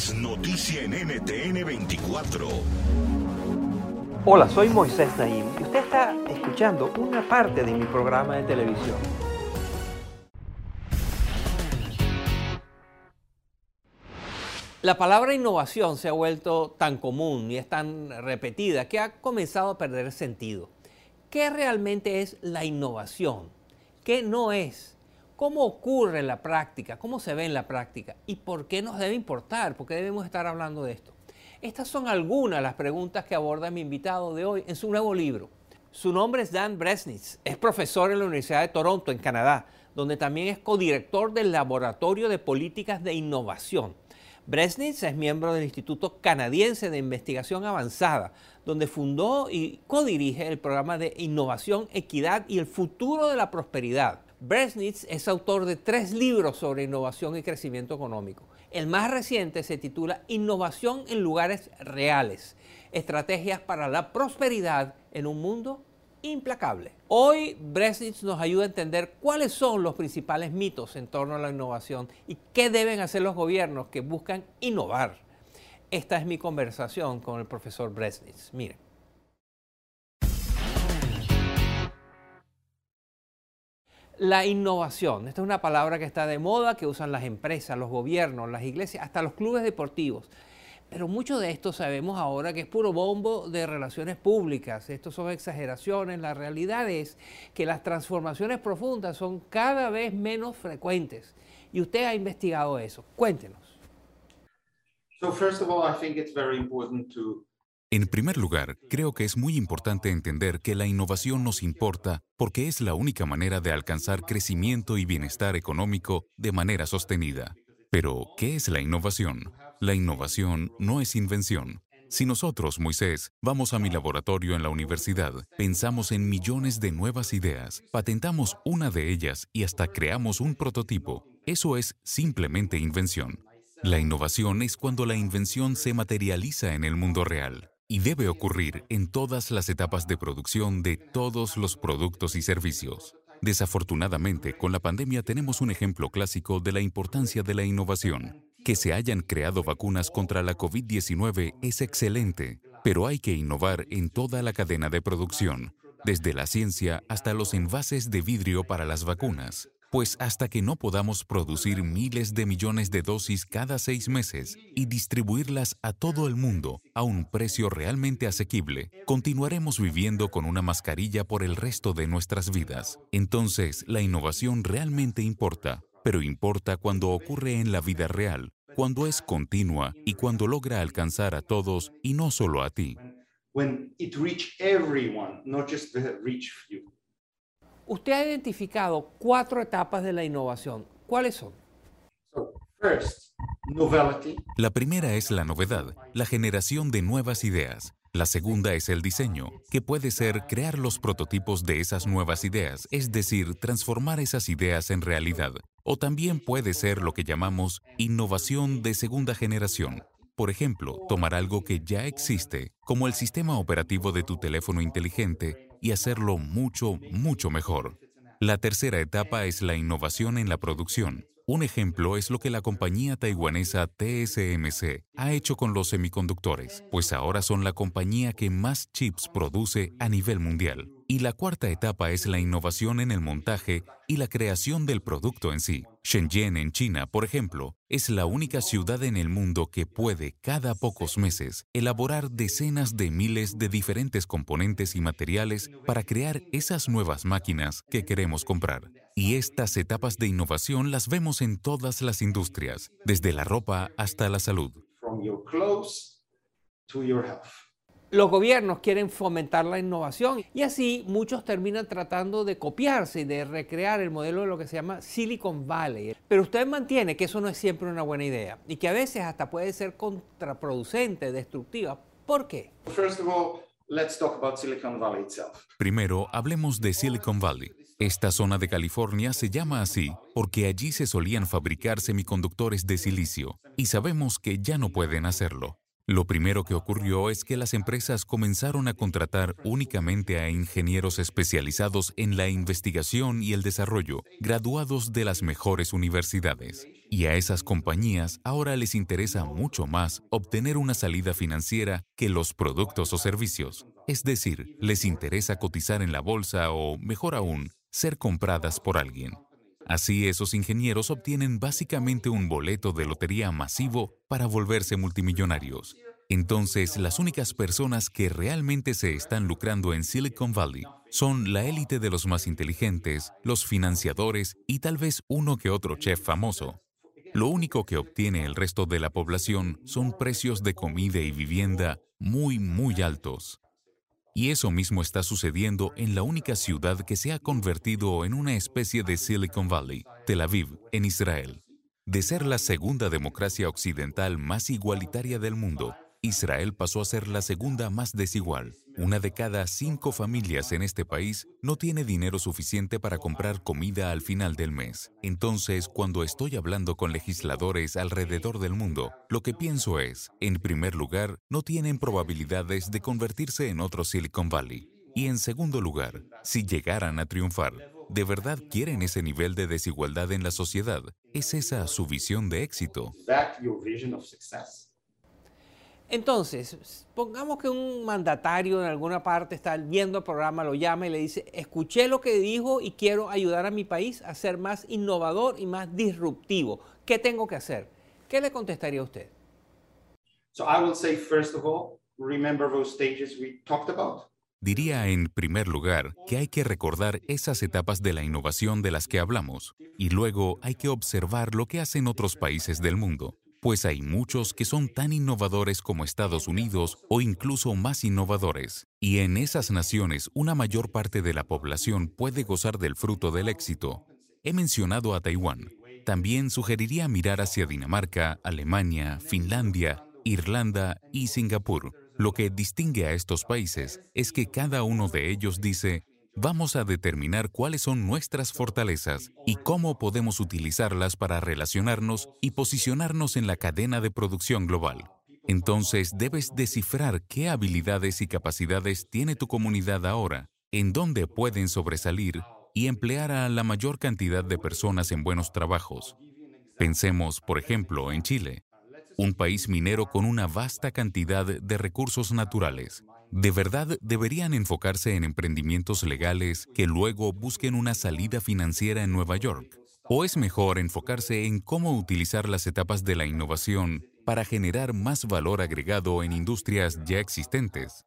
es noticia en NTN 24. Hola, soy Moisés Naim y usted está escuchando una parte de mi programa de televisión. La palabra innovación se ha vuelto tan común y es tan repetida que ha comenzado a perder sentido. ¿Qué realmente es la innovación? ¿Qué no es? ¿Cómo ocurre en la práctica? ¿Cómo se ve en la práctica? ¿Y por qué nos debe importar? ¿Por qué debemos estar hablando de esto? Estas son algunas de las preguntas que aborda mi invitado de hoy en su nuevo libro. Su nombre es Dan Bresnitz, es profesor en la Universidad de Toronto, en Canadá, donde también es codirector del Laboratorio de Políticas de Innovación Bresnitz es miembro del Instituto Canadiense de Investigación Avanzada, donde fundó y codirige el programa de Innovación, Equidad y el Futuro de la Prosperidad. Bresnitz es autor de tres libros sobre innovación y crecimiento económico. El más reciente se titula Innovación en lugares reales, estrategias para la prosperidad en un mundo implacable. Hoy Bresnitz nos ayuda a entender cuáles son los principales mitos en torno a la innovación y qué deben hacer los gobiernos que buscan innovar. Esta es mi conversación con el profesor Bresnitz. Miren. La innovación, esta es una palabra que está de moda, que usan las empresas, los gobiernos, las iglesias, hasta los clubes deportivos. Pero mucho de esto sabemos ahora que es puro bombo de relaciones públicas. Esto son exageraciones. La realidad es que las transformaciones profundas son cada vez menos frecuentes. Y usted ha investigado eso. Cuéntenos. En primer lugar, creo que es muy importante entender que la innovación nos importa porque es la única manera de alcanzar crecimiento y bienestar económico de manera sostenida. Pero, ¿qué es la innovación? La innovación no es invención. Si nosotros, Moisés, vamos a mi laboratorio en la universidad, pensamos en millones de nuevas ideas, patentamos una de ellas y hasta creamos un prototipo, eso es simplemente invención. La innovación es cuando la invención se materializa en el mundo real y debe ocurrir en todas las etapas de producción de todos los productos y servicios. Desafortunadamente, con la pandemia tenemos un ejemplo clásico de la importancia de la innovación. Que se hayan creado vacunas contra la COVID-19 es excelente, pero hay que innovar en toda la cadena de producción, desde la ciencia hasta los envases de vidrio para las vacunas. Pues hasta que no podamos producir miles de millones de dosis cada seis meses y distribuirlas a todo el mundo a un precio realmente asequible, continuaremos viviendo con una mascarilla por el resto de nuestras vidas. Entonces, la innovación realmente importa, pero importa cuando ocurre en la vida real, cuando es continua y cuando logra alcanzar a todos y no solo a ti. Usted ha identificado cuatro etapas de la innovación. ¿Cuáles son? La primera es la novedad, la generación de nuevas ideas. La segunda es el diseño, que puede ser crear los prototipos de esas nuevas ideas, es decir, transformar esas ideas en realidad. O también puede ser lo que llamamos innovación de segunda generación. Por ejemplo, tomar algo que ya existe, como el sistema operativo de tu teléfono inteligente, y hacerlo mucho, mucho mejor. La tercera etapa es la innovación en la producción. Un ejemplo es lo que la compañía taiwanesa TSMC ha hecho con los semiconductores, pues ahora son la compañía que más chips produce a nivel mundial. Y la cuarta etapa es la innovación en el montaje y la creación del producto en sí. Shenzhen, en China, por ejemplo, es la única ciudad en el mundo que puede, cada pocos meses, elaborar decenas de miles de diferentes componentes y materiales para crear esas nuevas máquinas que queremos comprar. Y estas etapas de innovación las vemos en todas las industrias, desde la ropa hasta la salud. Los gobiernos quieren fomentar la innovación y así muchos terminan tratando de copiarse y de recrear el modelo de lo que se llama Silicon Valley. Pero usted mantiene que eso no es siempre una buena idea y que a veces hasta puede ser contraproducente, destructiva. ¿Por qué? Primero, hablemos de Silicon Valley. Esta zona de California se llama así porque allí se solían fabricar semiconductores de silicio y sabemos que ya no pueden hacerlo. Lo primero que ocurrió es que las empresas comenzaron a contratar únicamente a ingenieros especializados en la investigación y el desarrollo, graduados de las mejores universidades. Y a esas compañías ahora les interesa mucho más obtener una salida financiera que los productos o servicios. Es decir, les interesa cotizar en la bolsa o, mejor aún, ser compradas por alguien. Así esos ingenieros obtienen básicamente un boleto de lotería masivo para volverse multimillonarios. Entonces, las únicas personas que realmente se están lucrando en Silicon Valley son la élite de los más inteligentes, los financiadores y tal vez uno que otro chef famoso. Lo único que obtiene el resto de la población son precios de comida y vivienda muy, muy altos. Y eso mismo está sucediendo en la única ciudad que se ha convertido en una especie de Silicon Valley, Tel Aviv, en Israel. De ser la segunda democracia occidental más igualitaria del mundo, Israel pasó a ser la segunda más desigual. Una de cada cinco familias en este país no tiene dinero suficiente para comprar comida al final del mes. Entonces, cuando estoy hablando con legisladores alrededor del mundo, lo que pienso es, en primer lugar, no tienen probabilidades de convertirse en otro Silicon Valley. Y en segundo lugar, si llegaran a triunfar, ¿de verdad quieren ese nivel de desigualdad en la sociedad? ¿Es esa su visión de éxito? Entonces, pongamos que un mandatario en alguna parte está viendo el programa, lo llama y le dice, escuché lo que dijo y quiero ayudar a mi país a ser más innovador y más disruptivo. ¿Qué tengo que hacer? ¿Qué le contestaría a usted? Diría en primer lugar que hay que recordar esas etapas de la innovación de las que hablamos y luego hay que observar lo que hacen otros países del mundo pues hay muchos que son tan innovadores como Estados Unidos o incluso más innovadores. Y en esas naciones una mayor parte de la población puede gozar del fruto del éxito. He mencionado a Taiwán. También sugeriría mirar hacia Dinamarca, Alemania, Finlandia, Irlanda y Singapur. Lo que distingue a estos países es que cada uno de ellos dice, vamos a determinar cuáles son nuestras fortalezas y cómo podemos utilizarlas para relacionarnos y posicionarnos en la cadena de producción global. Entonces debes descifrar qué habilidades y capacidades tiene tu comunidad ahora, en dónde pueden sobresalir y emplear a la mayor cantidad de personas en buenos trabajos. Pensemos, por ejemplo, en Chile, un país minero con una vasta cantidad de recursos naturales ¿De verdad deberían enfocarse en emprendimientos legales que luego busquen una salida financiera en Nueva York? ¿O es mejor enfocarse en cómo utilizar las etapas de la innovación para generar más valor agregado en industrias ya existentes?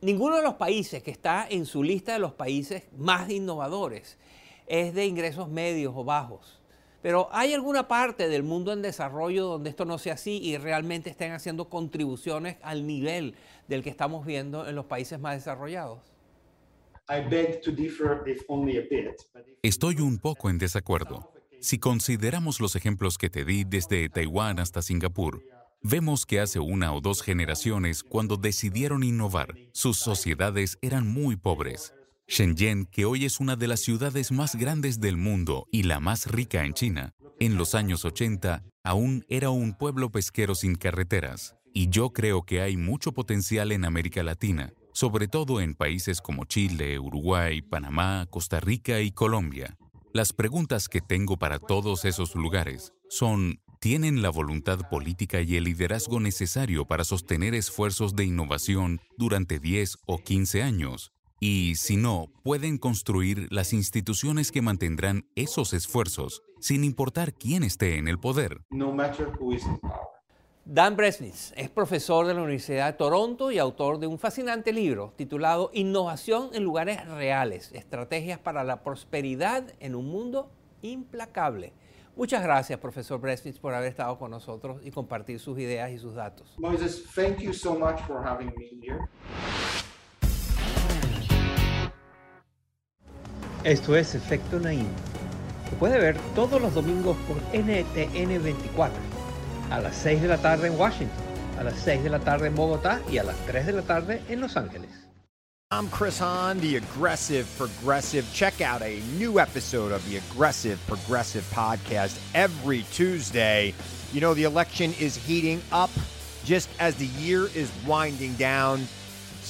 Ninguno de los países que está en su lista de los países más innovadores es de ingresos medios o bajos. Pero ¿hay alguna parte del mundo en desarrollo donde esto no sea así y realmente estén haciendo contribuciones al nivel del que estamos viendo en los países más desarrollados? Estoy un poco en desacuerdo. Si consideramos los ejemplos que te di desde Taiwán hasta Singapur, vemos que hace una o dos generaciones, cuando decidieron innovar, sus sociedades eran muy pobres. Shenzhen, que hoy es una de las ciudades más grandes del mundo y la más rica en China, en los años 80 aún era un pueblo pesquero sin carreteras. Y yo creo que hay mucho potencial en América Latina, sobre todo en países como Chile, Uruguay, Panamá, Costa Rica y Colombia. Las preguntas que tengo para todos esos lugares son, ¿tienen la voluntad política y el liderazgo necesario para sostener esfuerzos de innovación durante 10 o 15 años? Y si no, pueden construir las instituciones que mantendrán esos esfuerzos, sin importar quién esté en el poder. Dan Bresnitz es profesor de la Universidad de Toronto y autor de un fascinante libro titulado Innovación en lugares reales, estrategias para la prosperidad en un mundo implacable. Muchas gracias, profesor Bresnitz, por haber estado con nosotros y compartir sus ideas y sus datos. Moises, thank you so much for having me here. Esto es Efecto Naim. Se puede ver todos los domingos por NTN 24, a las 6 de la tarde en Washington, a las 6 de la tarde en Bogotá y a las 3 de la tarde en Los Ángeles. I'm Chris Hahn, the Aggressive Progressive. Check out a new episode of the Aggressive Progressive podcast every Tuesday. You know, the election is heating up just as the year is winding down.